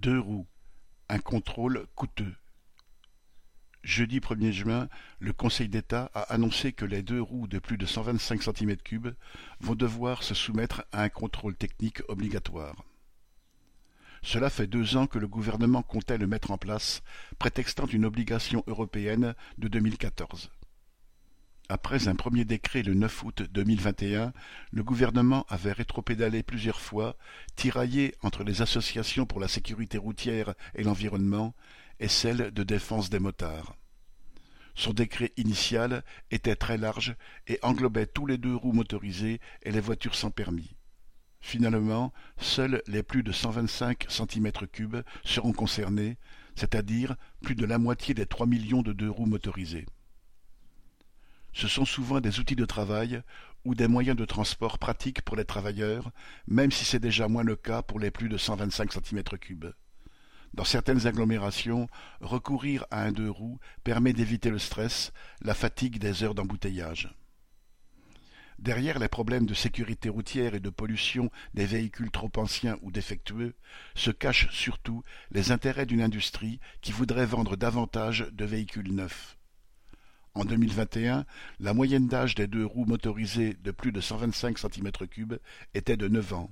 Deux roues, un contrôle coûteux. Jeudi 1er juin, le Conseil d'État a annoncé que les deux roues de plus de 125 cm3 vont devoir se soumettre à un contrôle technique obligatoire. Cela fait deux ans que le gouvernement comptait le mettre en place, prétextant une obligation européenne de 2014. Après un premier décret le 9 août 2021, le gouvernement avait rétropédalé plusieurs fois, tiraillé entre les associations pour la sécurité routière et l'environnement et celles de défense des motards. Son décret initial était très large et englobait tous les deux roues motorisées et les voitures sans permis. Finalement, seuls les plus de 125 cm3 seront concernés, c'est-à-dire plus de la moitié des 3 millions de deux roues motorisées ce sont souvent des outils de travail ou des moyens de transport pratiques pour les travailleurs, même si c'est déjà moins le cas pour les plus de 125 cm3. Dans certaines agglomérations, recourir à un deux roues permet d'éviter le stress, la fatigue des heures d'embouteillage. Derrière les problèmes de sécurité routière et de pollution des véhicules trop anciens ou défectueux se cachent surtout les intérêts d'une industrie qui voudrait vendre davantage de véhicules neufs. En 2021, la moyenne d'âge des deux roues motorisées de plus de 125 cm3 était de 9 ans.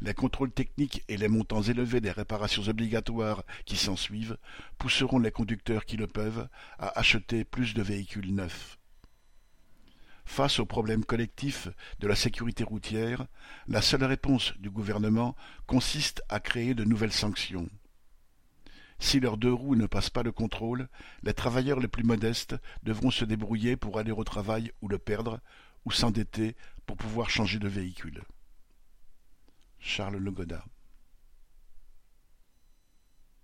Les contrôles techniques et les montants élevés des réparations obligatoires qui s'ensuivent pousseront les conducteurs qui le peuvent à acheter plus de véhicules neufs. Face au problème collectif de la sécurité routière, la seule réponse du gouvernement consiste à créer de nouvelles sanctions. Si leurs deux roues ne passent pas le contrôle, les travailleurs les plus modestes devront se débrouiller pour aller au travail ou le perdre, ou s'endetter pour pouvoir changer de véhicule. Charles Legoda